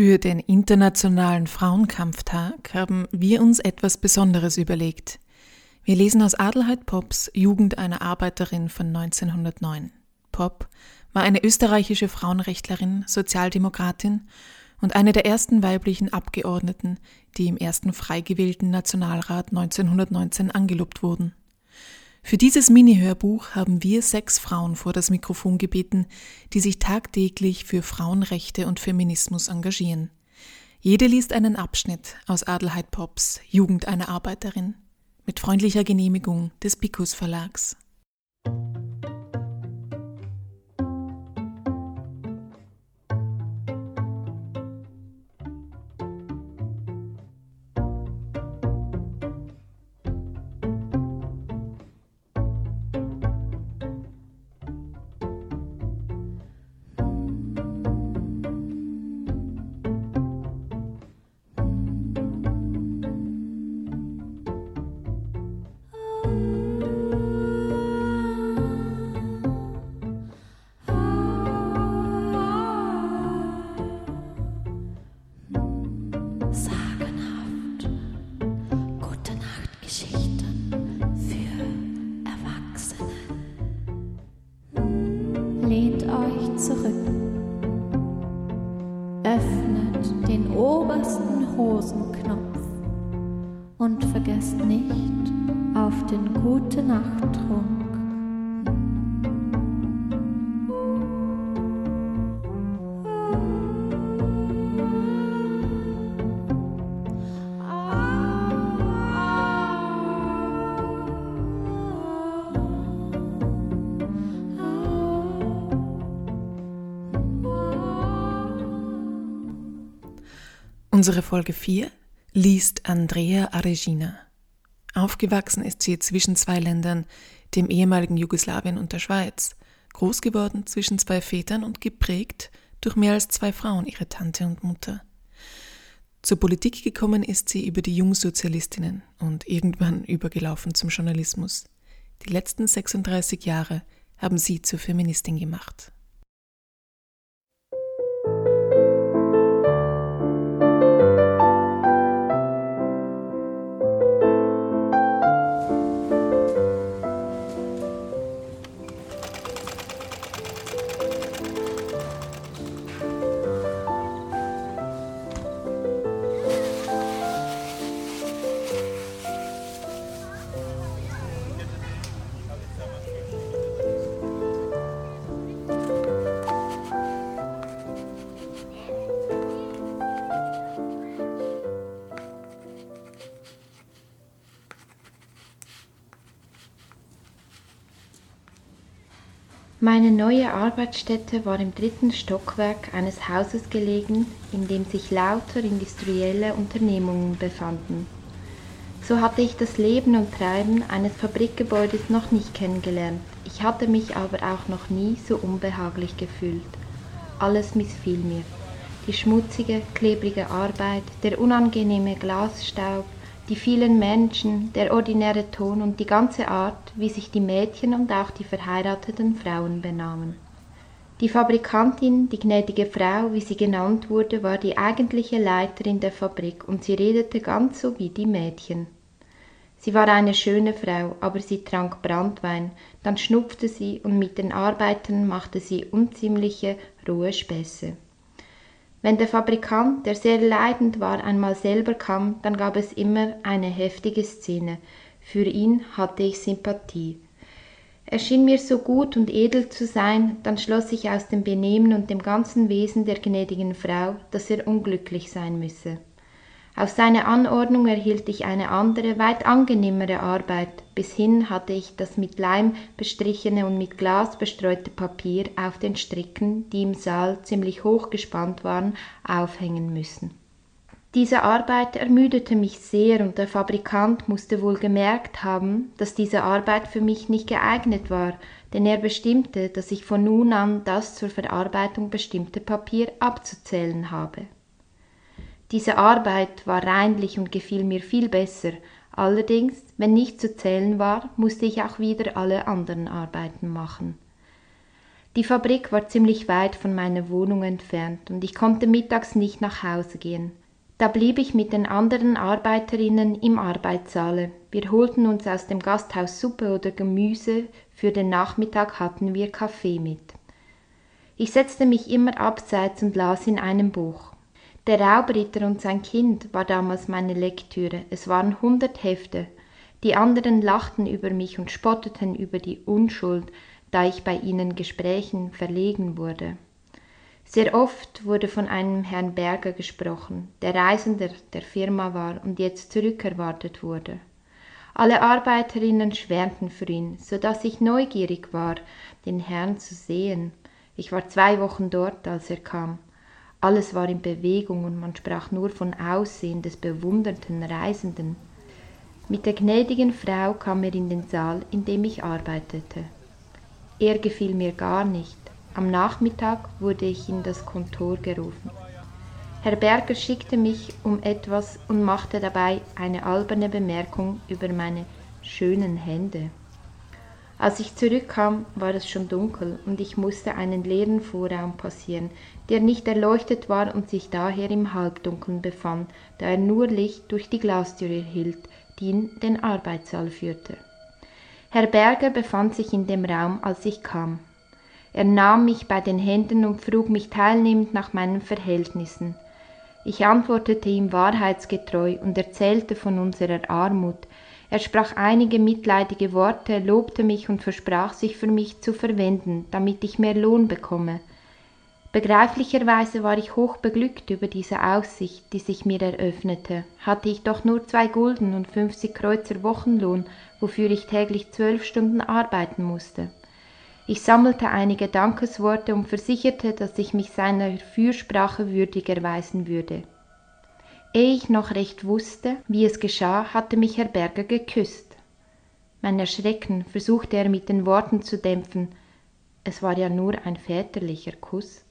Für den Internationalen Frauenkampftag haben wir uns etwas Besonderes überlegt. Wir lesen aus Adelheid Pops Jugend einer Arbeiterin von 1909. Pop war eine österreichische Frauenrechtlerin, Sozialdemokratin und eine der ersten weiblichen Abgeordneten, die im ersten frei gewählten Nationalrat 1919 angelobt wurden. Für dieses Mini-Hörbuch haben wir sechs Frauen vor das Mikrofon gebeten, die sich tagtäglich für Frauenrechte und Feminismus engagieren. Jede liest einen Abschnitt aus Adelheid Pops Jugend einer Arbeiterin mit freundlicher Genehmigung des Picus Verlags. zurück, öffnet den obersten Hosenknopf und vergesst nicht auf den Gute-Nacht-Trunk. Unsere Folge 4 liest Andrea Aregina. Aufgewachsen ist sie zwischen zwei Ländern, dem ehemaligen Jugoslawien und der Schweiz, groß geworden zwischen zwei Vätern und geprägt durch mehr als zwei Frauen, ihre Tante und Mutter. Zur Politik gekommen ist sie über die Jungsozialistinnen und irgendwann übergelaufen zum Journalismus. Die letzten 36 Jahre haben sie zur Feministin gemacht. Meine neue Arbeitsstätte war im dritten Stockwerk eines Hauses gelegen, in dem sich lauter industrielle Unternehmungen befanden. So hatte ich das Leben und Treiben eines Fabrikgebäudes noch nicht kennengelernt. Ich hatte mich aber auch noch nie so unbehaglich gefühlt. Alles missfiel mir. Die schmutzige, klebrige Arbeit, der unangenehme Glasstaub, die vielen Menschen, der ordinäre Ton und die ganze Art, wie sich die Mädchen und auch die verheirateten Frauen benahmen. Die Fabrikantin, die gnädige Frau, wie sie genannt wurde, war die eigentliche Leiterin der Fabrik und sie redete ganz so wie die Mädchen. Sie war eine schöne Frau, aber sie trank Brandwein, dann schnupfte sie und mit den Arbeitern machte sie unziemliche, rohe Späße. Wenn der Fabrikant, der sehr leidend war, einmal selber kam, dann gab es immer eine heftige Szene. Für ihn hatte ich Sympathie. Er schien mir so gut und edel zu sein, dann schloss ich aus dem Benehmen und dem ganzen Wesen der gnädigen Frau, dass er unglücklich sein müsse. Auf seine Anordnung erhielt ich eine andere, weit angenehmere Arbeit. Bis hin hatte ich das mit Leim bestrichene und mit Glas bestreute Papier auf den Stricken, die im Saal ziemlich hoch gespannt waren, aufhängen müssen. Diese Arbeit ermüdete mich sehr und der Fabrikant musste wohl gemerkt haben, dass diese Arbeit für mich nicht geeignet war, denn er bestimmte, dass ich von nun an das zur Verarbeitung bestimmte Papier abzuzählen habe. Diese Arbeit war reinlich und gefiel mir viel besser, allerdings, wenn nicht zu zählen war, musste ich auch wieder alle anderen Arbeiten machen. Die Fabrik war ziemlich weit von meiner Wohnung entfernt und ich konnte mittags nicht nach Hause gehen. Da blieb ich mit den anderen Arbeiterinnen im Arbeitssaale. Wir holten uns aus dem Gasthaus Suppe oder Gemüse, für den Nachmittag hatten wir Kaffee mit. Ich setzte mich immer abseits und las in einem Buch. Der Raubritter und sein Kind war damals meine Lektüre. Es waren hundert Hefte. Die anderen lachten über mich und spotteten über die Unschuld, da ich bei ihnen Gesprächen verlegen wurde. Sehr oft wurde von einem Herrn Berger gesprochen, der Reisender der Firma war und jetzt zurückerwartet wurde. Alle Arbeiterinnen schwärmten für ihn, so dass ich neugierig war, den Herrn zu sehen. Ich war zwei Wochen dort, als er kam. Alles war in Bewegung und man sprach nur von Aussehen des bewunderten Reisenden. Mit der gnädigen Frau kam er in den Saal, in dem ich arbeitete. Er gefiel mir gar nicht, am Nachmittag wurde ich in das Kontor gerufen. Herr Berger schickte mich um etwas und machte dabei eine alberne Bemerkung über meine schönen Hände. Als ich zurückkam, war es schon dunkel und ich musste einen leeren Vorraum passieren, der nicht erleuchtet war und sich daher im Halbdunkeln befand, da er nur Licht durch die Glastür erhielt, die in den Arbeitssaal führte. Herr Berger befand sich in dem Raum, als ich kam. Er nahm mich bei den Händen und frug mich teilnehmend nach meinen Verhältnissen. Ich antwortete ihm wahrheitsgetreu und erzählte von unserer Armut. Er sprach einige mitleidige Worte, lobte mich und versprach sich für mich zu verwenden, damit ich mehr Lohn bekomme. Begreiflicherweise war ich hoch beglückt über diese Aussicht, die sich mir eröffnete. Hatte ich doch nur zwei Gulden und fünfzig Kreuzer Wochenlohn, wofür ich täglich zwölf Stunden arbeiten musste. Ich sammelte einige Dankesworte und versicherte, dass ich mich seiner Fürsprache würdig erweisen würde. Ehe ich noch recht wusste, wie es geschah, hatte mich Herr Berger geküsst. Mein Erschrecken versuchte er mit den Worten zu dämpfen, es war ja nur ein väterlicher Kuss.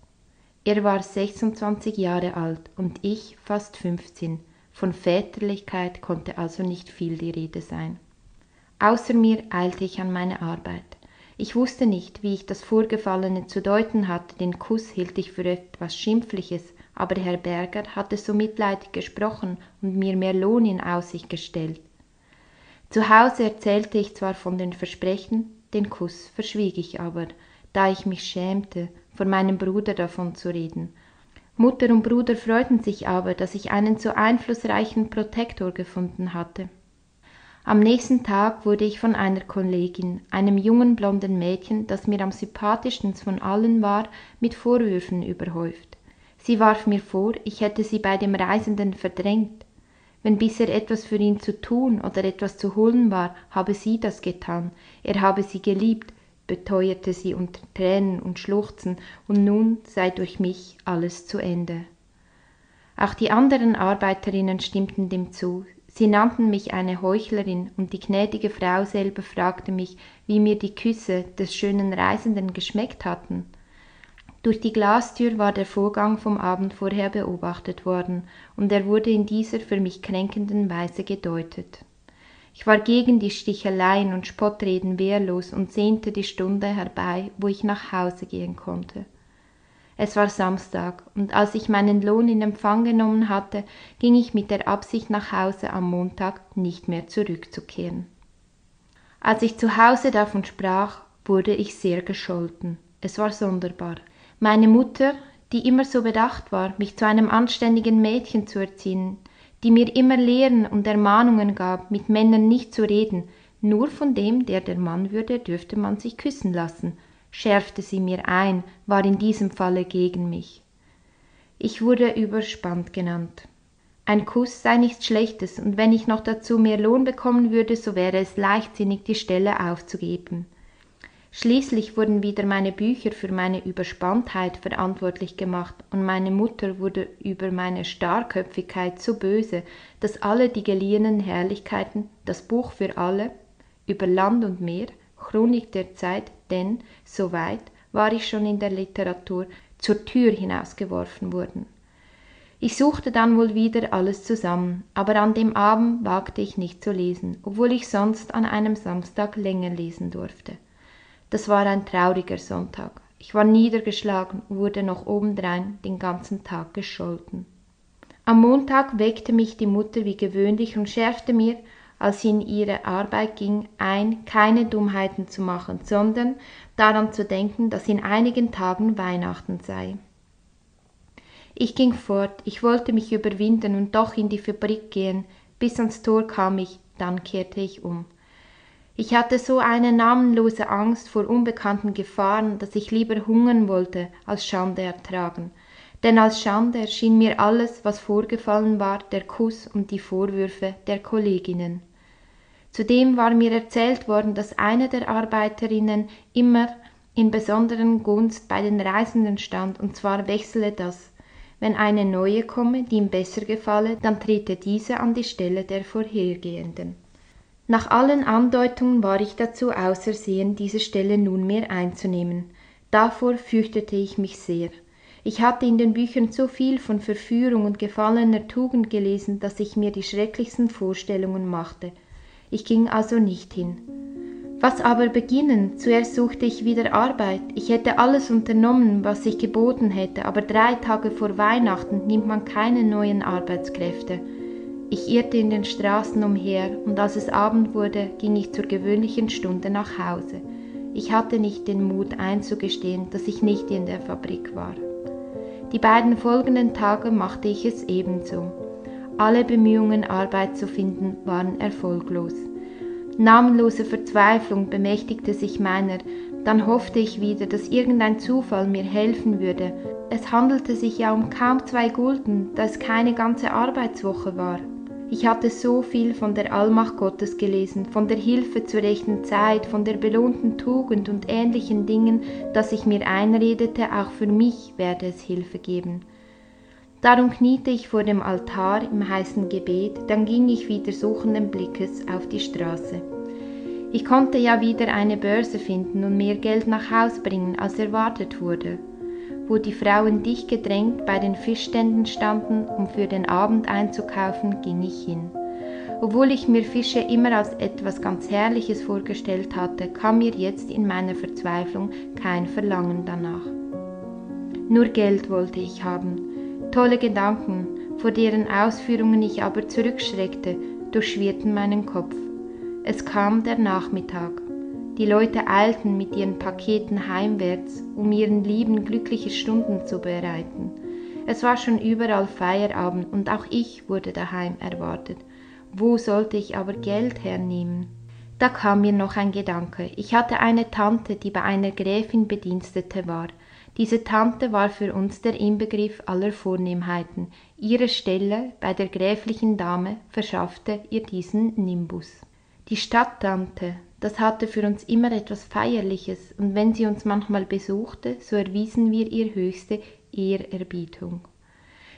Er war 26 Jahre alt und ich fast 15. Von Väterlichkeit konnte also nicht viel die Rede sein. Außer mir eilte ich an meine Arbeit. Ich wusste nicht, wie ich das Vorgefallene zu deuten hatte, den Kuss hielt ich für etwas Schimpfliches, aber Herr Berger hatte so mitleidig gesprochen und mir mehr Lohn in Aussicht gestellt. Zu Hause erzählte ich zwar von den Versprechen, den Kuss verschwieg ich aber, da ich mich schämte, vor meinem Bruder davon zu reden. Mutter und Bruder freuten sich aber, dass ich einen so einflussreichen Protektor gefunden hatte. Am nächsten Tag wurde ich von einer Kollegin, einem jungen blonden Mädchen, das mir am sympathischsten von allen war, mit Vorwürfen überhäuft. Sie warf mir vor, ich hätte sie bei dem Reisenden verdrängt. Wenn bisher etwas für ihn zu tun oder etwas zu holen war, habe sie das getan. Er habe sie geliebt, beteuerte sie unter Tränen und Schluchzen, und nun sei durch mich alles zu Ende. Auch die anderen Arbeiterinnen stimmten dem zu, Sie nannten mich eine Heuchlerin, und die gnädige Frau selber fragte mich, wie mir die Küsse des schönen Reisenden geschmeckt hatten. Durch die Glastür war der Vorgang vom Abend vorher beobachtet worden, und er wurde in dieser für mich kränkenden Weise gedeutet. Ich war gegen die Sticheleien und Spottreden wehrlos und sehnte die Stunde herbei, wo ich nach Hause gehen konnte. Es war Samstag, und als ich meinen Lohn in Empfang genommen hatte, ging ich mit der Absicht nach Hause am Montag nicht mehr zurückzukehren. Als ich zu Hause davon sprach, wurde ich sehr gescholten. Es war sonderbar. Meine Mutter, die immer so bedacht war, mich zu einem anständigen Mädchen zu erziehen, die mir immer Lehren und Ermahnungen gab, mit Männern nicht zu reden, nur von dem, der der Mann würde, dürfte man sich küssen lassen, schärfte sie mir ein, war in diesem Falle gegen mich. Ich wurde überspannt genannt. Ein Kuss sei nichts Schlechtes, und wenn ich noch dazu mehr Lohn bekommen würde, so wäre es leichtsinnig, die Stelle aufzugeben. Schließlich wurden wieder meine Bücher für meine Überspanntheit verantwortlich gemacht, und meine Mutter wurde über meine Starrköpfigkeit so böse, dass alle die geliehenen Herrlichkeiten, das Buch für alle, über Land und Meer, Chronik der Zeit, denn, so weit war ich schon in der Literatur, zur Tür hinausgeworfen wurden. Ich suchte dann wohl wieder alles zusammen, aber an dem Abend wagte ich nicht zu lesen, obwohl ich sonst an einem Samstag länger lesen durfte. Das war ein trauriger Sonntag. Ich war niedergeschlagen und wurde noch obendrein den ganzen Tag gescholten. Am Montag weckte mich die Mutter wie gewöhnlich und schärfte mir, als sie in ihre Arbeit ging, ein, keine Dummheiten zu machen, sondern daran zu denken, dass in einigen Tagen Weihnachten sei. Ich ging fort, ich wollte mich überwinden und doch in die Fabrik gehen, bis ans Tor kam ich, dann kehrte ich um. Ich hatte so eine namenlose Angst vor unbekannten Gefahren, dass ich lieber hungern wollte, als Schande ertragen. Denn als Schande erschien mir alles, was vorgefallen war, der Kuss und die Vorwürfe der Kolleginnen. Zudem war mir erzählt worden, dass eine der Arbeiterinnen immer in besonderen Gunst bei den Reisenden stand, und zwar wechsele das. Wenn eine neue komme, die ihm besser gefalle, dann trete diese an die Stelle der vorhergehenden. Nach allen Andeutungen war ich dazu ausersehen, diese Stelle nunmehr einzunehmen. Davor fürchtete ich mich sehr. Ich hatte in den Büchern so viel von Verführung und gefallener Tugend gelesen, dass ich mir die schrecklichsten Vorstellungen machte. Ich ging also nicht hin. Was aber beginnen? Zuerst suchte ich wieder Arbeit. Ich hätte alles unternommen, was ich geboten hätte, aber drei Tage vor Weihnachten nimmt man keine neuen Arbeitskräfte. Ich irrte in den Straßen umher, und als es Abend wurde, ging ich zur gewöhnlichen Stunde nach Hause. Ich hatte nicht den Mut einzugestehen, dass ich nicht in der Fabrik war. Die beiden folgenden Tage machte ich es ebenso. Alle Bemühungen, Arbeit zu finden, waren erfolglos. Namenlose Verzweiflung bemächtigte sich meiner, dann hoffte ich wieder, dass irgendein Zufall mir helfen würde. Es handelte sich ja um kaum zwei Gulden, da es keine ganze Arbeitswoche war. Ich hatte so viel von der Allmacht Gottes gelesen, von der Hilfe zur rechten Zeit, von der belohnten Tugend und ähnlichen Dingen, dass ich mir einredete, auch für mich werde es Hilfe geben. Darum kniete ich vor dem Altar im heißen Gebet, dann ging ich wieder suchenden Blickes auf die Straße. Ich konnte ja wieder eine Börse finden und mehr Geld nach Haus bringen, als erwartet wurde. Wo die Frauen dicht gedrängt bei den Fischständen standen, um für den Abend einzukaufen, ging ich hin. Obwohl ich mir Fische immer als etwas ganz Herrliches vorgestellt hatte, kam mir jetzt in meiner Verzweiflung kein Verlangen danach. Nur Geld wollte ich haben, Tolle Gedanken, vor deren Ausführungen ich aber zurückschreckte, durchschwirrten meinen Kopf. Es kam der Nachmittag. Die Leute eilten mit ihren Paketen heimwärts, um ihren Lieben glückliche Stunden zu bereiten. Es war schon überall Feierabend und auch ich wurde daheim erwartet. Wo sollte ich aber Geld hernehmen? Da kam mir noch ein Gedanke. Ich hatte eine Tante, die bei einer Gräfin Bedienstete war. Diese Tante war für uns der Inbegriff aller Vornehmheiten. Ihre Stelle bei der gräflichen Dame verschaffte ihr diesen Nimbus. Die Stadttante, das hatte für uns immer etwas Feierliches, und wenn sie uns manchmal besuchte, so erwiesen wir ihr höchste Ehrerbietung.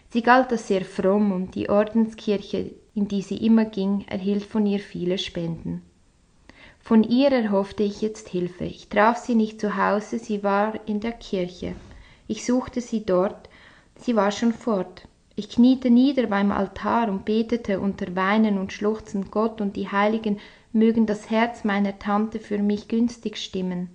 Sie galt als sehr fromm und die Ordenskirche, in die sie immer ging, erhielt von ihr viele Spenden. Von ihr erhoffte ich jetzt Hilfe. Ich traf sie nicht zu Hause, sie war in der Kirche. Ich suchte sie dort, sie war schon fort. Ich kniete nieder beim Altar und betete unter Weinen und Schluchzen Gott und die Heiligen mögen das Herz meiner Tante für mich günstig stimmen.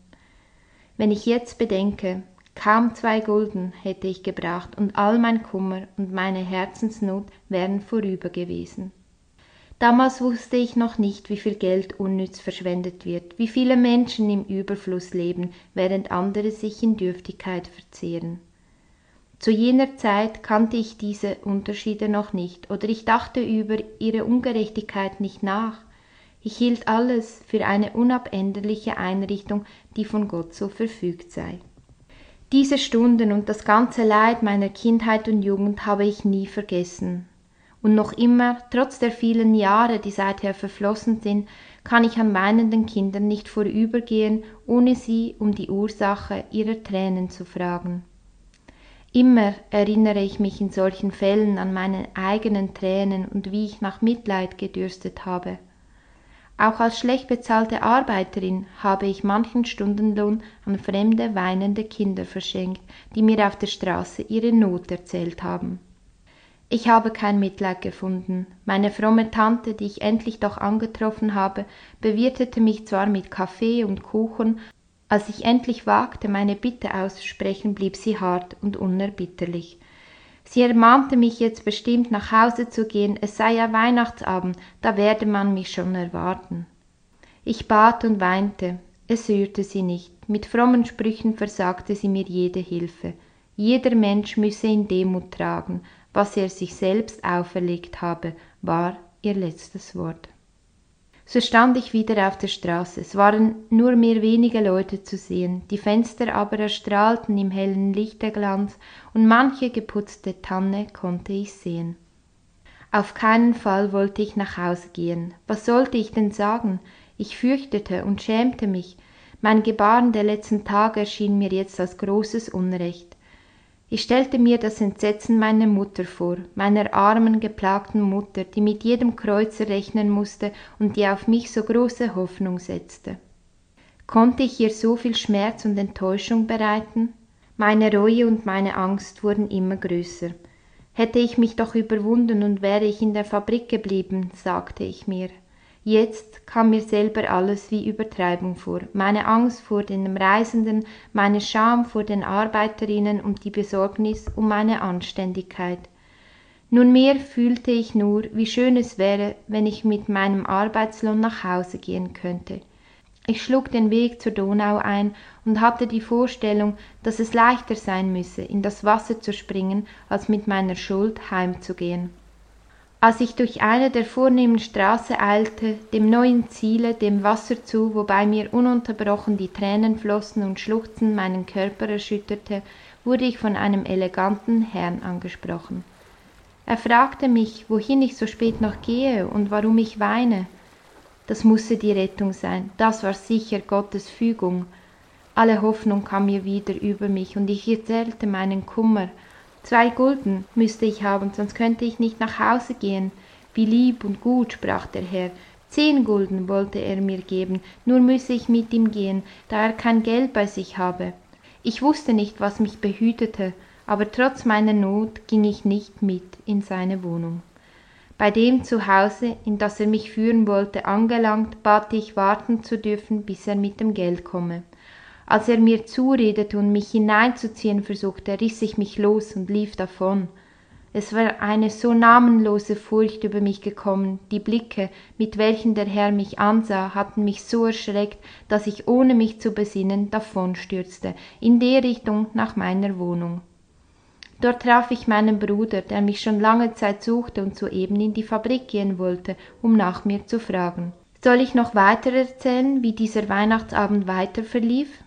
Wenn ich jetzt bedenke, kaum zwei Gulden hätte ich gebracht und all mein Kummer und meine Herzensnot wären vorüber gewesen. Damals wusste ich noch nicht, wie viel Geld unnütz verschwendet wird, wie viele Menschen im Überfluss leben, während andere sich in Dürftigkeit verzehren. Zu jener Zeit kannte ich diese Unterschiede noch nicht, oder ich dachte über ihre Ungerechtigkeit nicht nach. Ich hielt alles für eine unabänderliche Einrichtung, die von Gott so verfügt sei. Diese Stunden und das ganze Leid meiner Kindheit und Jugend habe ich nie vergessen, und noch immer, trotz der vielen Jahre, die seither verflossen sind, kann ich an weinenden Kindern nicht vorübergehen, ohne sie um die Ursache ihrer Tränen zu fragen. Immer erinnere ich mich in solchen Fällen an meine eigenen Tränen und wie ich nach Mitleid gedürstet habe. Auch als schlecht bezahlte Arbeiterin habe ich manchen Stundenlohn an fremde weinende Kinder verschenkt, die mir auf der Straße ihre Not erzählt haben. Ich habe kein Mitleid gefunden. Meine fromme Tante, die ich endlich doch angetroffen habe, bewirtete mich zwar mit Kaffee und Kuchen, Als ich endlich wagte, meine Bitte auszusprechen, blieb sie hart und unerbitterlich. Sie ermahnte mich jetzt bestimmt nach Hause zu gehen, es sei ja Weihnachtsabend, da werde man mich schon erwarten. Ich bat und weinte, es rührte sie nicht, mit frommen Sprüchen versagte sie mir jede Hilfe. Jeder Mensch müsse in Demut tragen, was er sich selbst auferlegt habe, war ihr letztes Wort. So stand ich wieder auf der Straße. Es waren nur mehr wenige Leute zu sehen, die Fenster aber erstrahlten im hellen Lichterglanz, und manche geputzte Tanne konnte ich sehen. Auf keinen Fall wollte ich nach Hause gehen. Was sollte ich denn sagen? Ich fürchtete und schämte mich. Mein Gebaren der letzten Tage erschien mir jetzt als großes Unrecht. Ich stellte mir das Entsetzen meiner Mutter vor, meiner armen, geplagten Mutter, die mit jedem Kreuzer rechnen musste und die auf mich so große Hoffnung setzte. Konnte ich ihr so viel Schmerz und Enttäuschung bereiten? Meine Reue und meine Angst wurden immer größer. Hätte ich mich doch überwunden und wäre ich in der Fabrik geblieben, sagte ich mir. Jetzt kam mir selber alles wie Übertreibung vor, meine Angst vor den Reisenden, meine Scham vor den Arbeiterinnen und die Besorgnis um meine Anständigkeit. Nunmehr fühlte ich nur, wie schön es wäre, wenn ich mit meinem Arbeitslohn nach Hause gehen könnte. Ich schlug den Weg zur Donau ein und hatte die Vorstellung, dass es leichter sein müsse, in das Wasser zu springen, als mit meiner Schuld heimzugehen. Als ich durch eine der vornehmen Straße eilte, dem neuen Ziele, dem Wasser zu, wobei mir ununterbrochen die Tränen flossen und Schluchzen meinen Körper erschütterte, wurde ich von einem eleganten Herrn angesprochen. Er fragte mich, wohin ich so spät noch gehe und warum ich weine. Das musste die Rettung sein, das war sicher Gottes Fügung. Alle Hoffnung kam mir wieder über mich, und ich erzählte meinen Kummer, Zwei Gulden müsste ich haben, sonst könnte ich nicht nach Hause gehen. Wie lieb und gut, sprach der Herr. Zehn Gulden wollte er mir geben, nur müsse ich mit ihm gehen, da er kein Geld bei sich habe. Ich wusste nicht, was mich behütete, aber trotz meiner Not ging ich nicht mit in seine Wohnung. Bei dem Zuhause, in das er mich führen wollte, angelangt, bat ich warten zu dürfen, bis er mit dem Geld komme. Als er mir zuredete und mich hineinzuziehen versuchte, riss ich mich los und lief davon. Es war eine so namenlose Furcht über mich gekommen, die Blicke, mit welchen der Herr mich ansah, hatten mich so erschreckt, dass ich ohne mich zu besinnen davonstürzte, in der Richtung nach meiner Wohnung. Dort traf ich meinen Bruder, der mich schon lange Zeit suchte und soeben in die Fabrik gehen wollte, um nach mir zu fragen. Soll ich noch weiter erzählen, wie dieser Weihnachtsabend weiter verlief?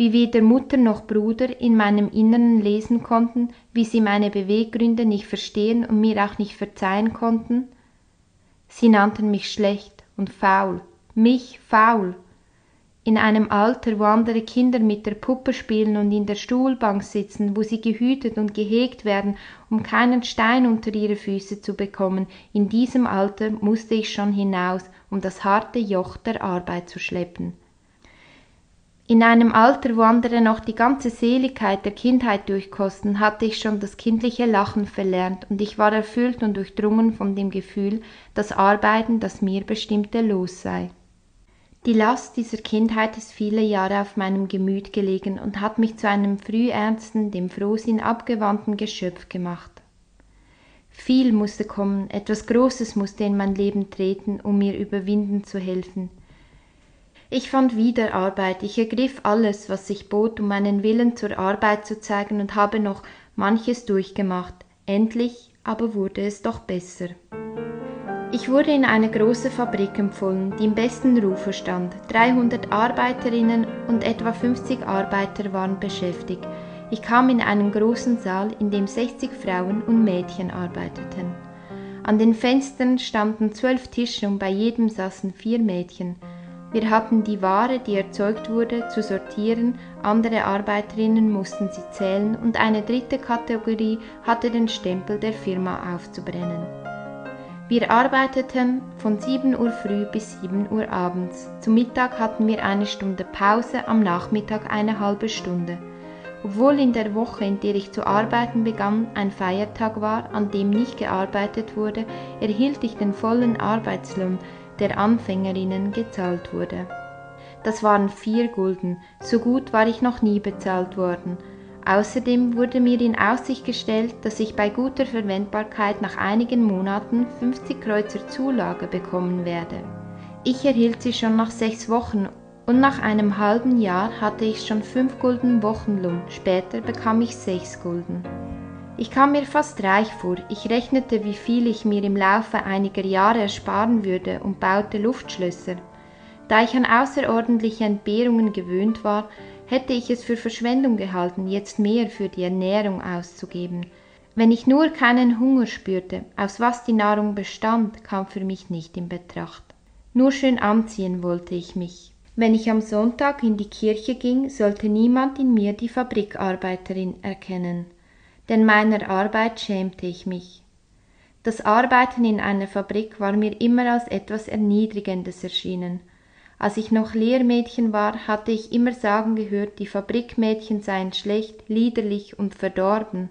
Wie weder Mutter noch Bruder in meinem Inneren lesen konnten, wie sie meine Beweggründe nicht verstehen und mir auch nicht verzeihen konnten? Sie nannten mich schlecht und faul, mich faul. In einem Alter, wo andere Kinder mit der Puppe spielen und in der Stuhlbank sitzen, wo sie gehütet und gehegt werden, um keinen Stein unter ihre Füße zu bekommen, in diesem Alter musste ich schon hinaus, um das harte Joch der Arbeit zu schleppen. In einem Alter, wo andere noch die ganze Seligkeit der Kindheit durchkosten, hatte ich schon das kindliche Lachen verlernt, und ich war erfüllt und durchdrungen von dem Gefühl, dass Arbeiten das mir bestimmte Los sei. Die Last dieser Kindheit ist viele Jahre auf meinem Gemüt gelegen und hat mich zu einem frühernsten, dem Frohsinn abgewandten Geschöpf gemacht. Viel musste kommen, etwas Großes musste in mein Leben treten, um mir überwinden zu helfen. Ich fand wieder Arbeit, ich ergriff alles, was sich bot, um meinen Willen zur Arbeit zu zeigen und habe noch manches durchgemacht. Endlich aber wurde es doch besser. Ich wurde in eine große Fabrik empfohlen, die im besten Rufe stand. 300 Arbeiterinnen und etwa 50 Arbeiter waren beschäftigt. Ich kam in einen großen Saal, in dem 60 Frauen und Mädchen arbeiteten. An den Fenstern standen zwölf Tische und bei jedem saßen vier Mädchen. Wir hatten die Ware, die erzeugt wurde, zu sortieren, andere Arbeiterinnen mussten sie zählen und eine dritte Kategorie hatte den Stempel der Firma aufzubrennen. Wir arbeiteten von 7 Uhr früh bis 7 Uhr abends. Zum Mittag hatten wir eine Stunde Pause, am Nachmittag eine halbe Stunde. Obwohl in der Woche, in der ich zu arbeiten begann, ein Feiertag war, an dem nicht gearbeitet wurde, erhielt ich den vollen Arbeitslohn, der Anfängerinnen gezahlt wurde. Das waren vier Gulden, so gut war ich noch nie bezahlt worden. Außerdem wurde mir in Aussicht gestellt, dass ich bei guter Verwendbarkeit nach einigen Monaten 50 Kreuzer Zulage bekommen werde. Ich erhielt sie schon nach sechs Wochen und nach einem halben Jahr hatte ich schon fünf Gulden Wochenlohn, später bekam ich sechs Gulden. Ich kam mir fast reich vor, ich rechnete, wie viel ich mir im Laufe einiger Jahre ersparen würde und baute Luftschlösser. Da ich an außerordentliche Entbehrungen gewöhnt war, hätte ich es für Verschwendung gehalten, jetzt mehr für die Ernährung auszugeben. Wenn ich nur keinen Hunger spürte, aus was die Nahrung bestand, kam für mich nicht in Betracht. Nur schön anziehen wollte ich mich. Wenn ich am Sonntag in die Kirche ging, sollte niemand in mir die Fabrikarbeiterin erkennen, denn meiner Arbeit schämte ich mich. Das Arbeiten in einer Fabrik war mir immer als etwas Erniedrigendes erschienen, als ich noch Lehrmädchen war, hatte ich immer sagen gehört, die Fabrikmädchen seien schlecht, liederlich und verdorben.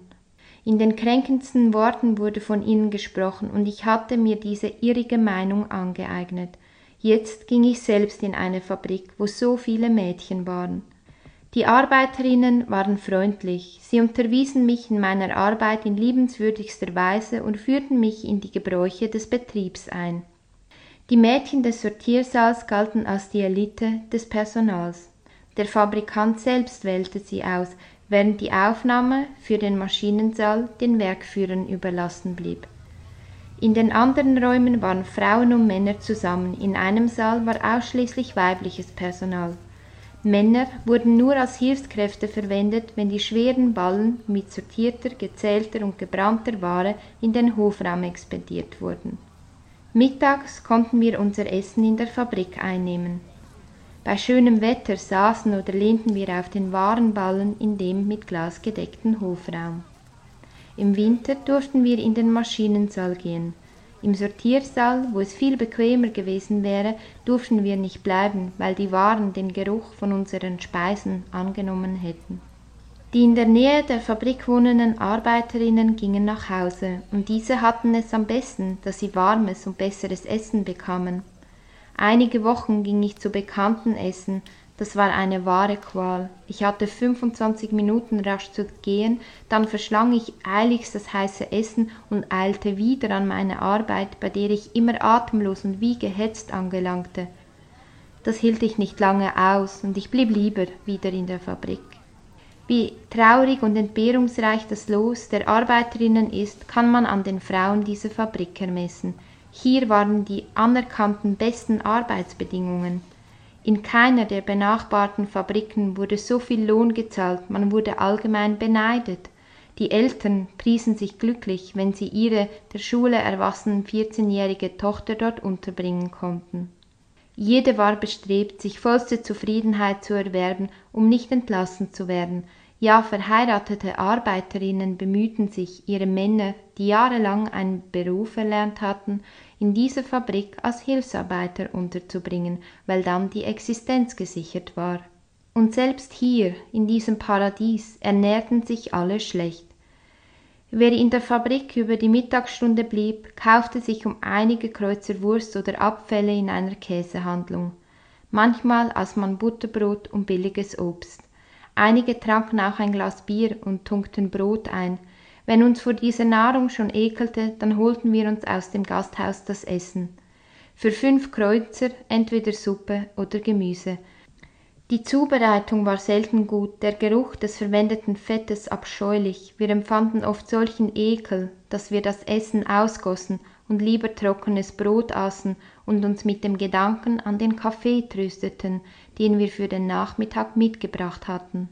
In den kränkendsten Worten wurde von ihnen gesprochen, und ich hatte mir diese irrige Meinung angeeignet. Jetzt ging ich selbst in eine Fabrik, wo so viele Mädchen waren. Die Arbeiterinnen waren freundlich, sie unterwiesen mich in meiner Arbeit in liebenswürdigster Weise und führten mich in die Gebräuche des Betriebs ein. Die Mädchen des Sortiersaals galten als die Elite des Personals. Der Fabrikant selbst wählte sie aus, während die Aufnahme für den Maschinensaal den Werkführern überlassen blieb. In den anderen Räumen waren Frauen und Männer zusammen, in einem Saal war ausschließlich weibliches Personal. Männer wurden nur als Hilfskräfte verwendet, wenn die schweren Ballen mit sortierter, gezählter und gebrannter Ware in den Hofraum expediert wurden. Mittags konnten wir unser Essen in der Fabrik einnehmen. Bei schönem Wetter saßen oder lehnten wir auf den Warenballen in dem mit Glas gedeckten Hofraum. Im Winter durften wir in den Maschinensaal gehen. Im Sortiersaal, wo es viel bequemer gewesen wäre, durften wir nicht bleiben, weil die Waren den Geruch von unseren Speisen angenommen hätten. Die in der Nähe der Fabrik wohnenden Arbeiterinnen gingen nach Hause, und diese hatten es am besten, dass sie warmes und besseres Essen bekamen. Einige Wochen ging ich zu Bekannten essen, das war eine wahre Qual. Ich hatte 25 Minuten rasch zu gehen, dann verschlang ich eiligst das heiße Essen und eilte wieder an meine Arbeit, bei der ich immer atemlos und wie gehetzt angelangte. Das hielt ich nicht lange aus, und ich blieb lieber wieder in der Fabrik. Wie traurig und entbehrungsreich das Los der Arbeiterinnen ist, kann man an den Frauen dieser Fabrik ermessen. Hier waren die anerkannten besten Arbeitsbedingungen. In keiner der benachbarten Fabriken wurde so viel Lohn gezahlt, man wurde allgemein beneidet. Die Eltern priesen sich glücklich, wenn sie ihre der Schule erwachsenen vierzehnjährige Tochter dort unterbringen konnten. Jede war bestrebt, sich vollste Zufriedenheit zu erwerben, um nicht entlassen zu werden, ja, verheiratete Arbeiterinnen bemühten sich, ihre Männer, die jahrelang einen Beruf erlernt hatten, in dieser Fabrik als Hilfsarbeiter unterzubringen, weil dann die Existenz gesichert war. Und selbst hier, in diesem Paradies, ernährten sich alle schlecht. Wer in der Fabrik über die Mittagsstunde blieb, kaufte sich um einige Kreuzer Wurst oder Abfälle in einer Käsehandlung. Manchmal aß man Butterbrot und billiges Obst. Einige tranken auch ein Glas Bier und tunkten Brot ein. Wenn uns vor dieser Nahrung schon ekelte, dann holten wir uns aus dem Gasthaus das Essen. Für fünf Kreuzer entweder Suppe oder Gemüse. Die Zubereitung war selten gut, der Geruch des verwendeten Fettes abscheulich. Wir empfanden oft solchen Ekel, dass wir das Essen ausgossen und lieber trockenes Brot aßen und uns mit dem Gedanken an den Kaffee trösteten, den wir für den Nachmittag mitgebracht hatten.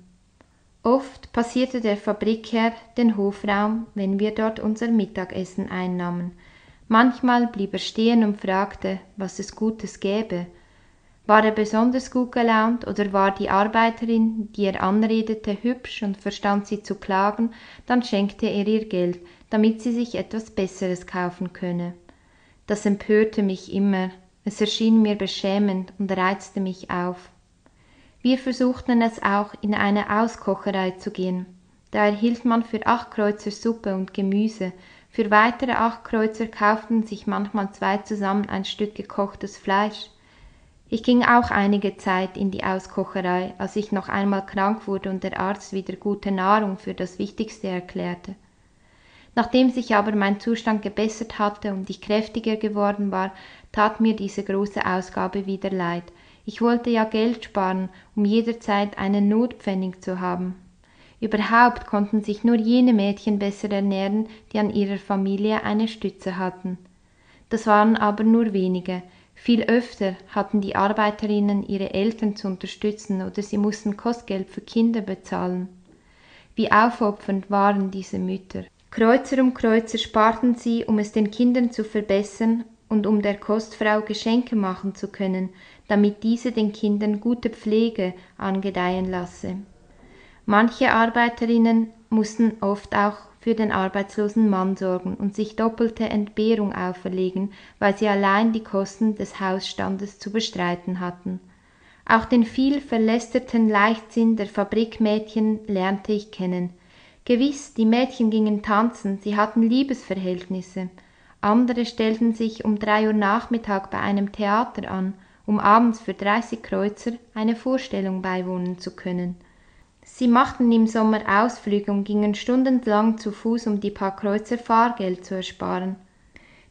Oft passierte der Fabrikherr den Hofraum, wenn wir dort unser Mittagessen einnahmen. Manchmal blieb er stehen und fragte, was es Gutes gäbe. War er besonders gut gelaunt oder war die Arbeiterin, die er anredete, hübsch und verstand sie zu klagen, dann schenkte er ihr Geld, damit sie sich etwas Besseres kaufen könne. Das empörte mich immer, es erschien mir beschämend und reizte mich auf. Wir versuchten es auch, in eine Auskocherei zu gehen. Da erhielt man für acht Kreuzer Suppe und Gemüse, für weitere acht Kreuzer kauften sich manchmal zwei zusammen ein Stück gekochtes Fleisch. Ich ging auch einige Zeit in die Auskocherei, als ich noch einmal krank wurde und der Arzt wieder gute Nahrung für das Wichtigste erklärte. Nachdem sich aber mein Zustand gebessert hatte und ich kräftiger geworden war, tat mir diese große Ausgabe wieder leid. Ich wollte ja Geld sparen, um jederzeit einen Notpfennig zu haben. Überhaupt konnten sich nur jene Mädchen besser ernähren, die an ihrer Familie eine Stütze hatten. Das waren aber nur wenige. Viel öfter hatten die Arbeiterinnen ihre Eltern zu unterstützen oder sie mussten Kostgeld für Kinder bezahlen. Wie aufopfernd waren diese Mütter. Kreuzer um Kreuzer sparten sie, um es den Kindern zu verbessern und um der Kostfrau Geschenke machen zu können, damit diese den Kindern gute Pflege angedeihen lasse. Manche Arbeiterinnen mussten oft auch für den arbeitslosen Mann sorgen und sich doppelte Entbehrung auferlegen, weil sie allein die Kosten des Hausstandes zu bestreiten hatten. Auch den viel verlästerten Leichtsinn der Fabrikmädchen lernte ich kennen, Gewiss, die Mädchen gingen tanzen, sie hatten Liebesverhältnisse. Andere stellten sich um drei Uhr Nachmittag bei einem Theater an, um abends für dreißig Kreuzer eine Vorstellung beiwohnen zu können. Sie machten im Sommer Ausflüge und gingen stundenlang zu Fuß, um die paar Kreuzer Fahrgeld zu ersparen.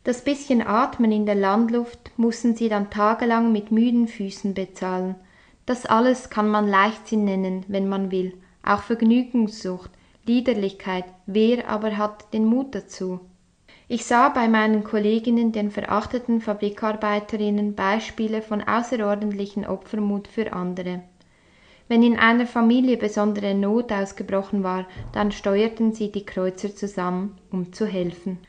Das bisschen Atmen in der Landluft mussten sie dann tagelang mit müden Füßen bezahlen. Das alles kann man Leichtsinn nennen, wenn man will, auch Vergnügungssucht, Liederlichkeit, wer aber hat den Mut dazu? Ich sah bei meinen Kolleginnen, den verachteten Fabrikarbeiterinnen, Beispiele von außerordentlichen Opfermut für andere. Wenn in einer Familie besondere Not ausgebrochen war, dann steuerten sie die Kreuzer zusammen, um zu helfen.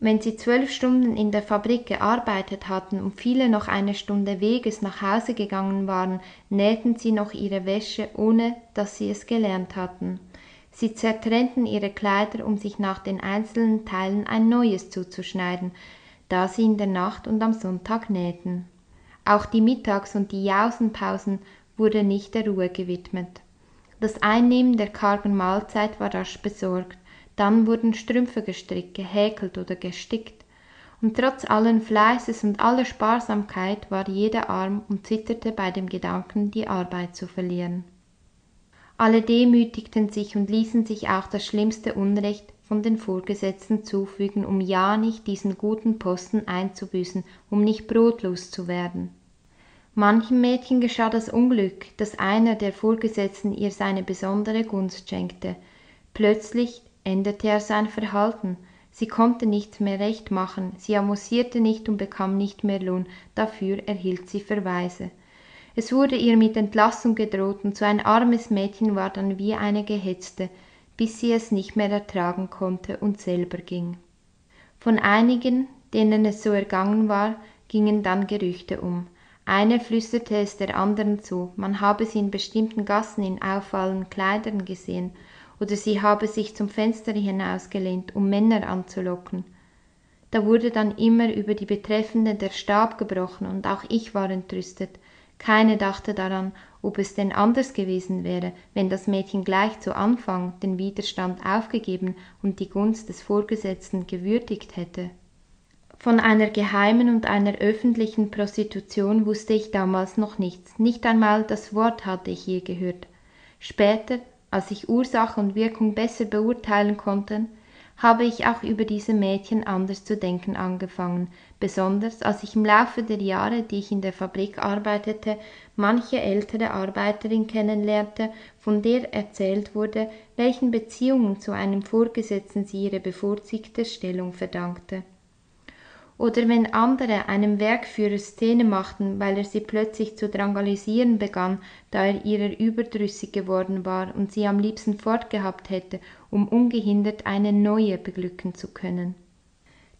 Wenn sie zwölf Stunden in der Fabrik gearbeitet hatten und viele noch eine Stunde Weges nach Hause gegangen waren, nähten sie noch ihre Wäsche, ohne dass sie es gelernt hatten. Sie zertrennten ihre Kleider, um sich nach den einzelnen Teilen ein neues zuzuschneiden, da sie in der Nacht und am Sonntag nähten. Auch die Mittags- und die Jausenpausen wurde nicht der Ruhe gewidmet. Das Einnehmen der kargen Mahlzeit war rasch besorgt, dann wurden Strümpfe gestrickt, gehäkelt oder gestickt, und trotz allen Fleißes und aller Sparsamkeit war jeder arm und zitterte bei dem Gedanken, die Arbeit zu verlieren. Alle demütigten sich und ließen sich auch das schlimmste Unrecht von den Vorgesetzten zufügen, um ja nicht diesen guten Posten einzubüßen, um nicht brotlos zu werden. Manchem Mädchen geschah das Unglück, dass einer der Vorgesetzten ihr seine besondere Gunst schenkte. Plötzlich änderte er sein Verhalten. Sie konnte nichts mehr recht machen, sie amüsierte nicht und bekam nicht mehr Lohn, dafür erhielt sie Verweise. Es wurde ihr mit Entlassung gedroht, und so ein armes Mädchen war dann wie eine Gehetzte, bis sie es nicht mehr ertragen konnte und selber ging. Von einigen, denen es so ergangen war, gingen dann Gerüchte um. Eine flüsterte es der anderen zu, man habe sie in bestimmten Gassen in auffallenden Kleidern gesehen, oder sie habe sich zum Fenster hinausgelehnt, um Männer anzulocken. Da wurde dann immer über die Betreffende der Stab gebrochen, und auch ich war entrüstet, keine dachte daran, ob es denn anders gewesen wäre, wenn das Mädchen gleich zu Anfang den Widerstand aufgegeben und die Gunst des Vorgesetzten gewürdigt hätte. Von einer geheimen und einer öffentlichen Prostitution wusste ich damals noch nichts, nicht einmal das Wort hatte ich je gehört. Später, als ich Ursache und Wirkung besser beurteilen konnte, habe ich auch über diese Mädchen anders zu denken angefangen, besonders als ich im Laufe der Jahre, die ich in der Fabrik arbeitete, manche ältere Arbeiterin kennenlernte, von der erzählt wurde, welchen Beziehungen zu einem Vorgesetzten sie ihre bevorzugte Stellung verdankte. Oder wenn andere einem Werkführer Szene machten, weil er sie plötzlich zu drangalisieren begann, da er ihrer überdrüssig geworden war und sie am liebsten fortgehabt hätte, um ungehindert eine neue beglücken zu können.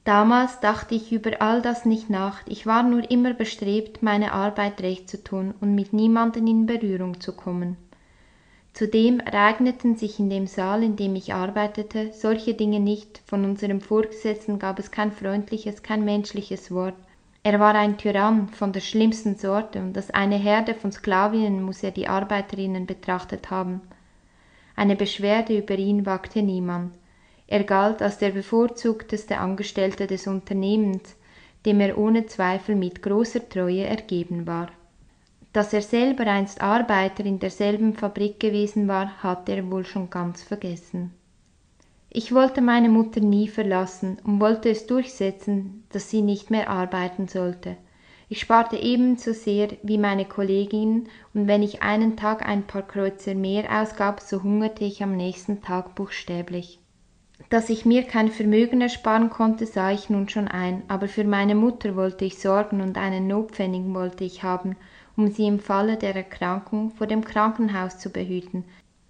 Damals dachte ich über all das nicht nach, ich war nur immer bestrebt, meine Arbeit recht zu tun und mit niemanden in Berührung zu kommen. Zudem ereigneten sich in dem Saal, in dem ich arbeitete, solche Dinge nicht, von unserem Vorgesetzten gab es kein freundliches, kein menschliches Wort. Er war ein Tyrann von der schlimmsten Sorte, und als eine Herde von Sklavinnen muss er die Arbeiterinnen betrachtet haben. Eine Beschwerde über ihn wagte niemand. Er galt als der bevorzugteste Angestellte des Unternehmens, dem er ohne Zweifel mit großer Treue ergeben war. Dass er selber einst Arbeiter in derselben Fabrik gewesen war, hatte er wohl schon ganz vergessen. Ich wollte meine Mutter nie verlassen und wollte es durchsetzen, dass sie nicht mehr arbeiten sollte. Ich sparte ebenso sehr wie meine Kolleginnen, und wenn ich einen Tag ein paar Kreuzer mehr ausgab, so hungerte ich am nächsten Tag buchstäblich. Dass ich mir kein Vermögen ersparen konnte, sah ich nun schon ein, aber für meine Mutter wollte ich sorgen und einen Notpfennig wollte ich haben, um sie im Falle der Erkrankung vor dem Krankenhaus zu behüten,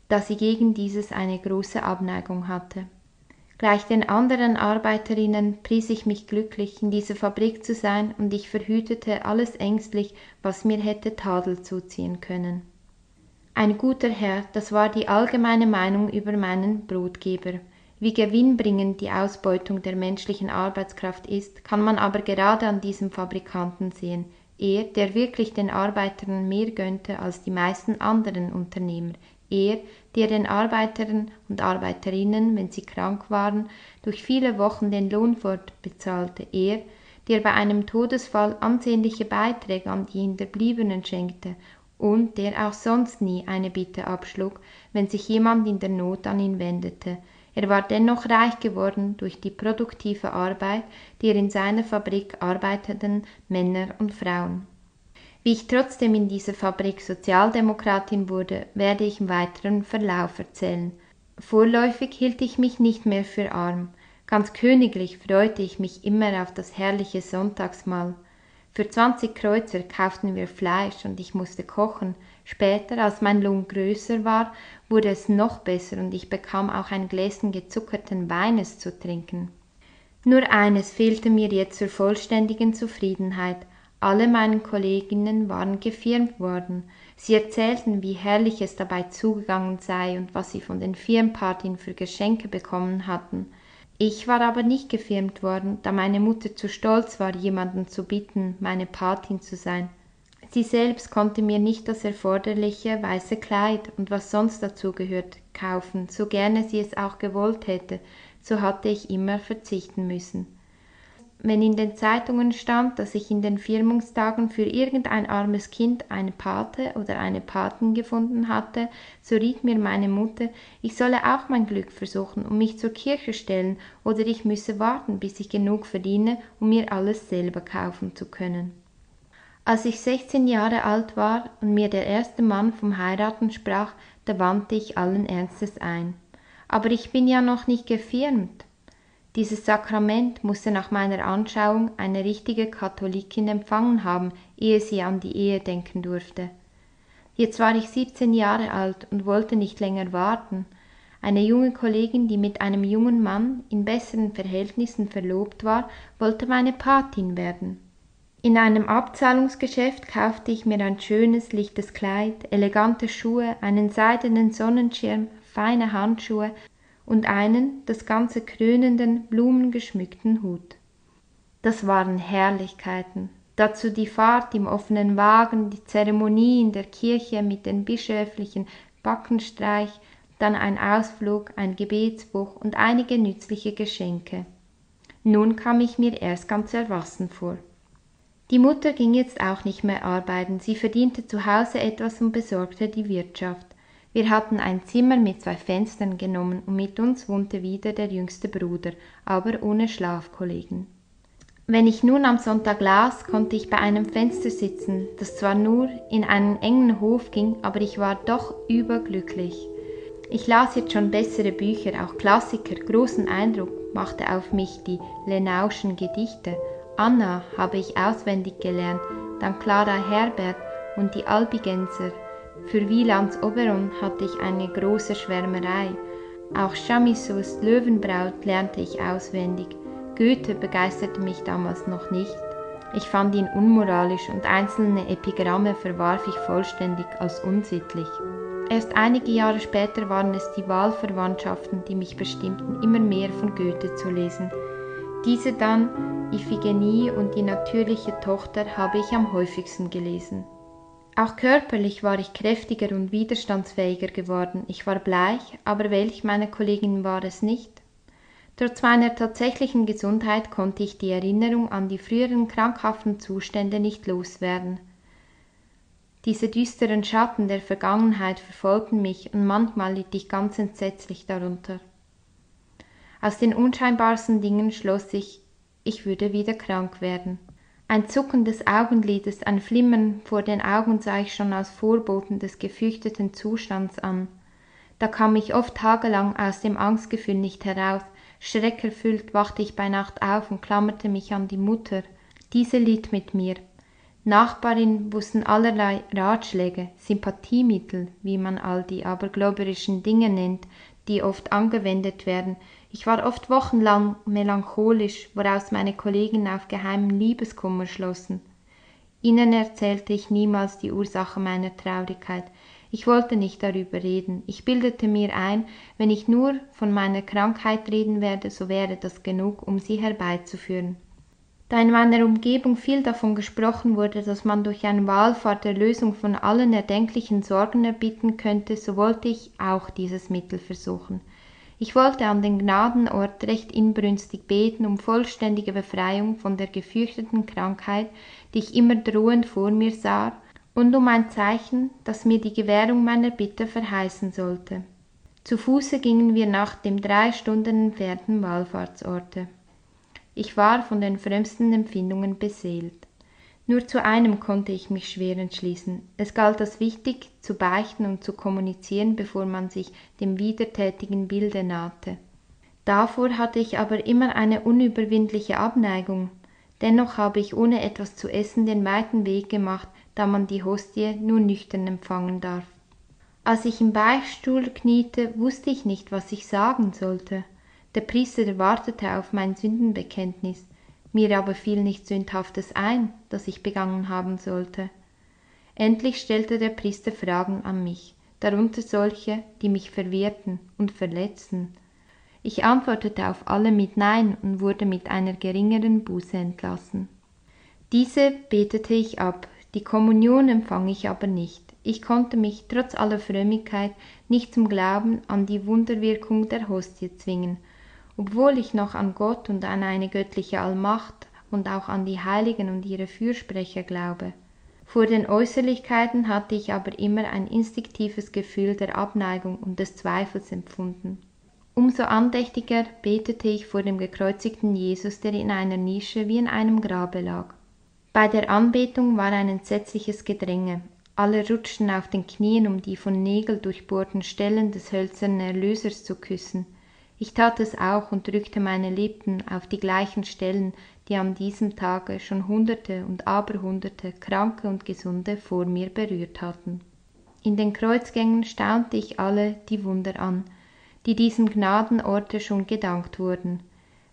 da sie gegen dieses eine große Abneigung hatte. Gleich den anderen Arbeiterinnen pries ich mich glücklich, in dieser Fabrik zu sein, und ich verhütete alles ängstlich, was mir hätte Tadel zuziehen können. Ein guter Herr, das war die allgemeine Meinung über meinen Brotgeber. Wie gewinnbringend die Ausbeutung der menschlichen Arbeitskraft ist, kann man aber gerade an diesem Fabrikanten sehen, er, der wirklich den Arbeitern mehr gönnte als die meisten anderen Unternehmer, er, der den Arbeitern und Arbeiterinnen, wenn sie krank waren, durch viele Wochen den Lohn fortbezahlte, er, der bei einem Todesfall ansehnliche Beiträge an die Hinterbliebenen schenkte und der auch sonst nie eine Bitte abschlug, wenn sich jemand in der Not an ihn wendete, er war dennoch reich geworden durch die produktive Arbeit der in seiner Fabrik arbeitenden Männer und Frauen. Wie ich trotzdem in dieser Fabrik Sozialdemokratin wurde, werde ich im weiteren Verlauf erzählen. Vorläufig hielt ich mich nicht mehr für arm. Ganz königlich freute ich mich immer auf das herrliche Sonntagsmahl. Für zwanzig Kreuzer kauften wir Fleisch und ich musste kochen. Später, als mein Lohn größer war, wurde es noch besser und ich bekam auch ein Gläschen gezuckerten Weines zu trinken. Nur eines fehlte mir jetzt zur vollständigen Zufriedenheit. Alle meine Kolleginnen waren gefirmt worden. Sie erzählten, wie herrlich es dabei zugegangen sei und was sie von den Firmpartien für Geschenke bekommen hatten. Ich war aber nicht gefirmt worden, da meine Mutter zu stolz war, jemanden zu bitten, meine Patin zu sein. Sie selbst konnte mir nicht das erforderliche weiße Kleid und was sonst dazu gehört kaufen, so gerne sie es auch gewollt hätte, so hatte ich immer verzichten müssen wenn in den Zeitungen stand, dass ich in den Firmungstagen für irgendein armes Kind eine Pate oder eine Paten gefunden hatte, so riet mir meine Mutter, ich solle auch mein Glück versuchen und mich zur Kirche stellen, oder ich müsse warten, bis ich genug verdiene, um mir alles selber kaufen zu können. Als ich sechzehn Jahre alt war und mir der erste Mann vom Heiraten sprach, da wandte ich allen Ernstes ein. Aber ich bin ja noch nicht gefirmt. Dieses Sakrament musste nach meiner Anschauung eine richtige Katholikin empfangen haben, ehe sie an die Ehe denken durfte. Jetzt war ich siebzehn Jahre alt und wollte nicht länger warten. Eine junge Kollegin, die mit einem jungen Mann in besseren Verhältnissen verlobt war, wollte meine Patin werden. In einem Abzahlungsgeschäft kaufte ich mir ein schönes, lichtes Kleid, elegante Schuhe, einen seidenen Sonnenschirm, feine Handschuhe und einen das ganze krönenden, blumengeschmückten Hut. Das waren Herrlichkeiten. Dazu die Fahrt im offenen Wagen, die Zeremonie in der Kirche mit den bischöflichen Backenstreich, dann ein Ausflug, ein Gebetsbuch und einige nützliche Geschenke. Nun kam ich mir erst ganz erwachsen vor. Die Mutter ging jetzt auch nicht mehr arbeiten, sie verdiente zu Hause etwas und besorgte die Wirtschaft. Wir hatten ein Zimmer mit zwei Fenstern genommen und mit uns wohnte wieder der jüngste Bruder, aber ohne Schlafkollegen. Wenn ich nun am Sonntag las, konnte ich bei einem Fenster sitzen, das zwar nur in einen engen Hof ging, aber ich war doch überglücklich. Ich las jetzt schon bessere Bücher, auch Klassiker, großen Eindruck machte auf mich die Lenauschen Gedichte. Anna habe ich auswendig gelernt, dann Clara Herbert und die Albigenser für Wielands Oberon hatte ich eine große Schwärmerei. Auch Chamissos Löwenbraut lernte ich auswendig. Goethe begeisterte mich damals noch nicht. Ich fand ihn unmoralisch und einzelne Epigramme verwarf ich vollständig als unsittlich. Erst einige Jahre später waren es die Wahlverwandtschaften, die mich bestimmten, immer mehr von Goethe zu lesen. Diese dann, Iphigenie und die natürliche Tochter, habe ich am häufigsten gelesen. Auch körperlich war ich kräftiger und widerstandsfähiger geworden. Ich war bleich, aber welch meiner Kolleginnen war es nicht? Trotz meiner tatsächlichen Gesundheit konnte ich die Erinnerung an die früheren krankhaften Zustände nicht loswerden. Diese düsteren Schatten der Vergangenheit verfolgten mich und manchmal litt ich ganz entsetzlich darunter. Aus den unscheinbarsten Dingen schloss ich, ich würde wieder krank werden. Ein Zucken des Augenlides, ein Flimmern vor den Augen sah ich schon als Vorboten des gefürchteten Zustands an. Da kam ich oft tagelang aus dem Angstgefühl nicht heraus, schreckerfüllt wachte ich bei Nacht auf und klammerte mich an die Mutter. Diese litt mit mir, Nachbarinnen wussten allerlei Ratschläge, Sympathiemittel, wie man all die abergläuberischen Dinge nennt, die oft angewendet werden. Ich war oft wochenlang melancholisch, woraus meine Kollegen auf geheimen Liebeskummer schlossen. Ihnen erzählte ich niemals die Ursache meiner Traurigkeit. Ich wollte nicht darüber reden. Ich bildete mir ein, wenn ich nur von meiner Krankheit reden werde, so wäre das genug, um sie herbeizuführen. Da in meiner Umgebung viel davon gesprochen wurde, dass man durch eine Wahlfahrt der Lösung von allen erdenklichen Sorgen erbitten könnte, so wollte ich auch dieses Mittel versuchen. Ich wollte an den Gnadenort recht inbrünstig beten um vollständige Befreiung von der gefürchteten Krankheit, die ich immer drohend vor mir sah, und um ein Zeichen, das mir die Gewährung meiner Bitte verheißen sollte. Zu Fuße gingen wir nach dem drei Stunden entfernten Wallfahrtsorte. Ich war von den frömmsten Empfindungen beseelt. Nur zu einem konnte ich mich schwer entschließen. Es galt als wichtig, zu beichten und zu kommunizieren, bevor man sich dem widertätigen Bilde nahte. Davor hatte ich aber immer eine unüberwindliche Abneigung. Dennoch habe ich ohne etwas zu essen den weiten Weg gemacht, da man die Hostie nur nüchtern empfangen darf. Als ich im Beichtstuhl kniete, wusste ich nicht, was ich sagen sollte. Der Priester wartete auf mein Sündenbekenntnis, mir aber fiel nichts Sündhaftes ein, das ich begangen haben sollte. Endlich stellte der Priester Fragen an mich, darunter solche, die mich verwirrten und verletzten. Ich antwortete auf alle mit Nein und wurde mit einer geringeren Buße entlassen. Diese betete ich ab, die Kommunion empfang ich aber nicht. Ich konnte mich trotz aller Frömmigkeit nicht zum Glauben an die Wunderwirkung der Hostie zwingen obwohl ich noch an Gott und an eine göttliche Allmacht und auch an die Heiligen und ihre Fürsprecher glaube. Vor den Äußerlichkeiten hatte ich aber immer ein instinktives Gefühl der Abneigung und des Zweifels empfunden. Umso andächtiger betete ich vor dem gekreuzigten Jesus, der in einer Nische wie in einem Grabe lag. Bei der Anbetung war ein entsetzliches Gedränge. Alle rutschten auf den Knien, um die von Nägel durchbohrten Stellen des hölzernen Erlösers zu küssen. Ich tat es auch und drückte meine Lippen auf die gleichen Stellen, die an diesem Tage schon Hunderte und Aberhunderte Kranke und Gesunde vor mir berührt hatten. In den Kreuzgängen staunte ich alle die Wunder an, die diesem Gnadenorte schon gedankt wurden.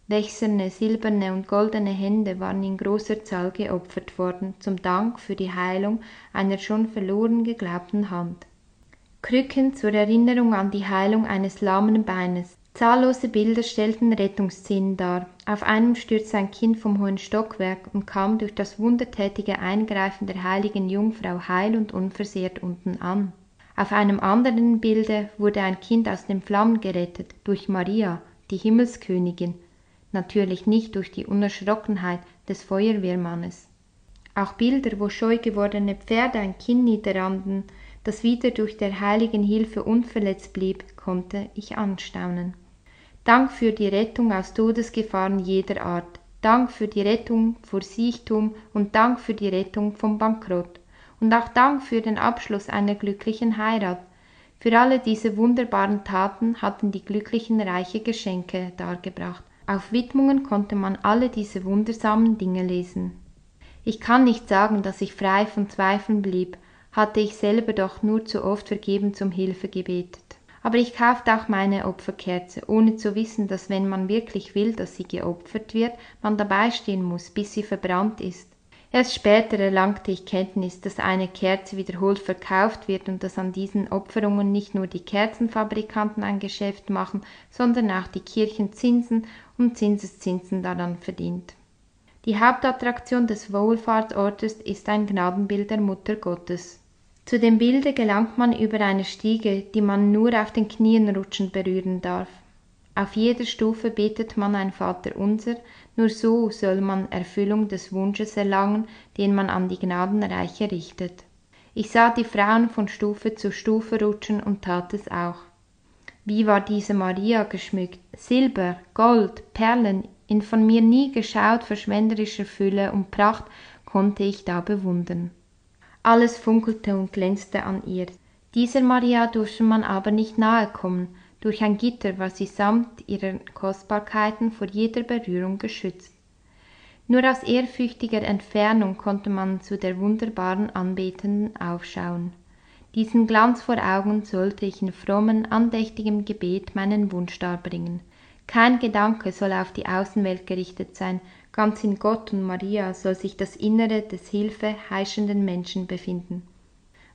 Wächserne, silberne und goldene Hände waren in großer Zahl geopfert worden zum Dank für die Heilung einer schon verloren geglaubten Hand. Krücken zur Erinnerung an die Heilung eines lahmen Beines, Zahllose Bilder stellten Rettungsszenen dar. Auf einem stürzte ein Kind vom hohen Stockwerk und kam durch das wundertätige Eingreifen der heiligen Jungfrau heil und unversehrt unten an. Auf einem anderen Bilde wurde ein Kind aus den Flammen gerettet, durch Maria, die Himmelskönigin, natürlich nicht durch die Unerschrockenheit des Feuerwehrmannes. Auch Bilder, wo scheu gewordene Pferde ein Kind niederranden, das wieder durch der heiligen Hilfe unverletzt blieb, konnte ich anstaunen. Dank für die Rettung aus Todesgefahren jeder Art, Dank für die Rettung vor Siechtum und Dank für die Rettung vom Bankrott und auch Dank für den Abschluss einer glücklichen Heirat. Für alle diese wunderbaren Taten hatten die Glücklichen reiche Geschenke dargebracht. Auf Widmungen konnte man alle diese wundersamen Dinge lesen. Ich kann nicht sagen, dass ich frei von Zweifeln blieb, hatte ich selber doch nur zu oft vergebens um Hilfe gebetet. Aber ich kaufte auch meine Opferkerze, ohne zu wissen, dass wenn man wirklich will, dass sie geopfert wird, man dabei stehen muss, bis sie verbrannt ist. Erst später erlangte ich Kenntnis, dass eine Kerze wiederholt verkauft wird und dass an diesen Opferungen nicht nur die Kerzenfabrikanten ein Geschäft machen, sondern auch die Kirchen Zinsen und Zinseszinsen daran verdient. Die Hauptattraktion des Wohlfahrtsortes ist ein Gnadenbild der Mutter Gottes. Zu dem Bilde gelangt man über eine Stiege, die man nur auf den Knien rutschend berühren darf. Auf jeder Stufe betet man ein Vaterunser, nur so soll man Erfüllung des Wunsches erlangen, den man an die Gnadenreiche richtet. Ich sah die Frauen von Stufe zu Stufe rutschen und tat es auch. Wie war diese Maria geschmückt? Silber, Gold, Perlen, in von mir nie geschaut verschwenderischer Fülle und Pracht konnte ich da bewundern. Alles funkelte und glänzte an ihr. Dieser Maria durfte man aber nicht nahe kommen, durch ein Gitter war sie samt ihrer Kostbarkeiten vor jeder Berührung geschützt. Nur aus ehrfürchtiger Entfernung konnte man zu der wunderbaren Anbetenden aufschauen. Diesen Glanz vor Augen sollte ich in frommen, andächtigem Gebet meinen Wunsch darbringen. Kein Gedanke soll auf die Außenwelt gerichtet sein, ganz in Gott und Maria soll sich das Innere des Hilfe heischenden Menschen befinden.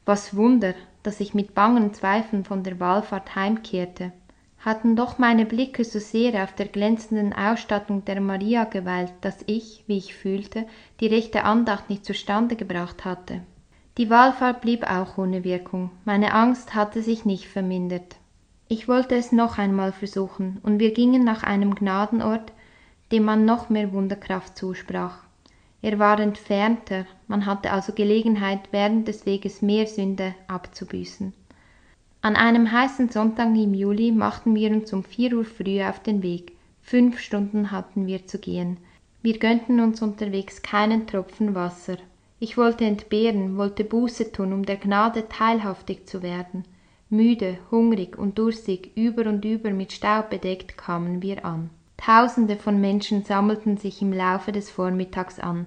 Was Wunder, dass ich mit bangen Zweifeln von der Wallfahrt heimkehrte. Hatten doch meine Blicke so sehr auf der glänzenden Ausstattung der Maria geweilt, dass ich, wie ich fühlte, die rechte Andacht nicht zustande gebracht hatte. Die Wallfahrt blieb auch ohne Wirkung, meine Angst hatte sich nicht vermindert. Ich wollte es noch einmal versuchen, und wir gingen nach einem Gnadenort, dem man noch mehr Wunderkraft zusprach. Er war entfernter, man hatte also Gelegenheit, während des Weges mehr Sünde abzubüßen. An einem heißen Sonntag im Juli machten wir uns um vier Uhr früh auf den Weg. Fünf Stunden hatten wir zu gehen. Wir gönnten uns unterwegs keinen Tropfen Wasser. Ich wollte entbehren, wollte Buße tun, um der Gnade teilhaftig zu werden. Müde, hungrig und durstig, über und über mit Staub bedeckt kamen wir an. Tausende von Menschen sammelten sich im Laufe des Vormittags an.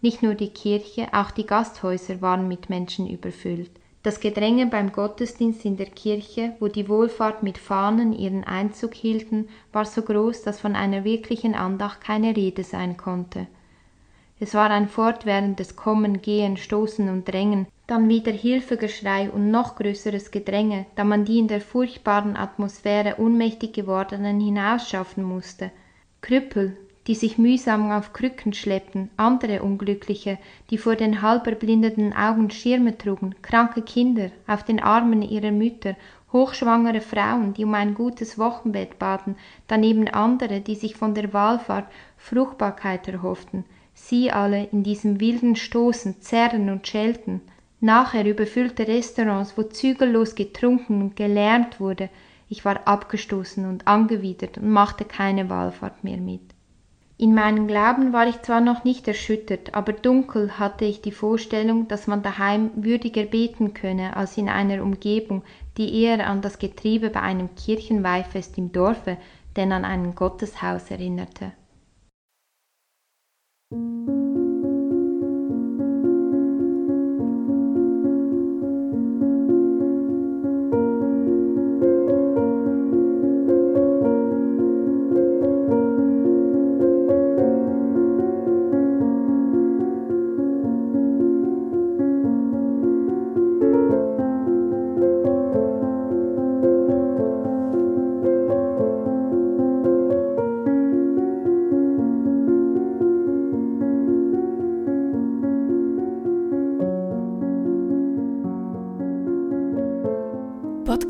Nicht nur die Kirche, auch die Gasthäuser waren mit Menschen überfüllt. Das Gedränge beim Gottesdienst in der Kirche, wo die Wohlfahrt mit Fahnen ihren Einzug hielten, war so groß, dass von einer wirklichen Andacht keine Rede sein konnte. Es war ein fortwährendes Kommen, Gehen, Stoßen und Drängen, dann wieder Hilfegeschrei und noch größeres Gedränge, da man die in der furchtbaren Atmosphäre ohnmächtig gewordenen hinausschaffen musste. Krüppel, die sich mühsam auf Krücken schleppten, andere Unglückliche, die vor den halb erblindeten Augen Schirme trugen, kranke Kinder auf den Armen ihrer Mütter, hochschwangere Frauen, die um ein gutes Wochenbett baten, daneben andere, die sich von der Wallfahrt Fruchtbarkeit erhofften, sie alle in diesem wilden Stoßen, Zerren und Schelten, nachher überfüllte Restaurants, wo zügellos getrunken und gelärmt wurde, ich war abgestoßen und angewidert und machte keine Wallfahrt mehr mit. In meinem Glauben war ich zwar noch nicht erschüttert, aber dunkel hatte ich die Vorstellung, dass man daheim würdiger beten könne als in einer Umgebung, die eher an das Getriebe bei einem Kirchenweihfest im Dorfe denn an ein Gotteshaus erinnerte.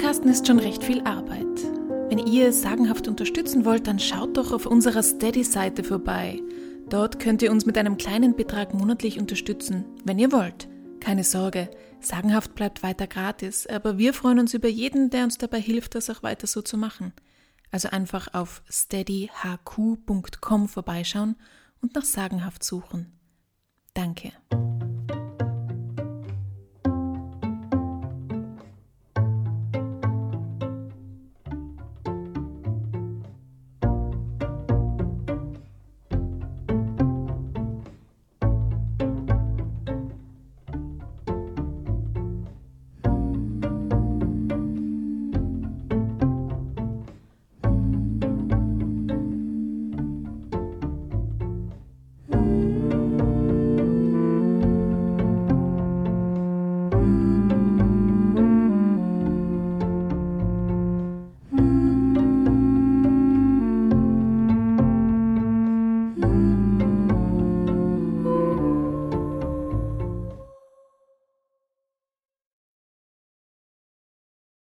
Podcasten ist schon recht viel Arbeit. Wenn ihr sagenhaft unterstützen wollt, dann schaut doch auf unserer Steady-Seite vorbei. Dort könnt ihr uns mit einem kleinen Betrag monatlich unterstützen, wenn ihr wollt. Keine Sorge, sagenhaft bleibt weiter gratis, aber wir freuen uns über jeden, der uns dabei hilft, das auch weiter so zu machen. Also einfach auf steadyhq.com vorbeischauen und nach sagenhaft suchen. Danke.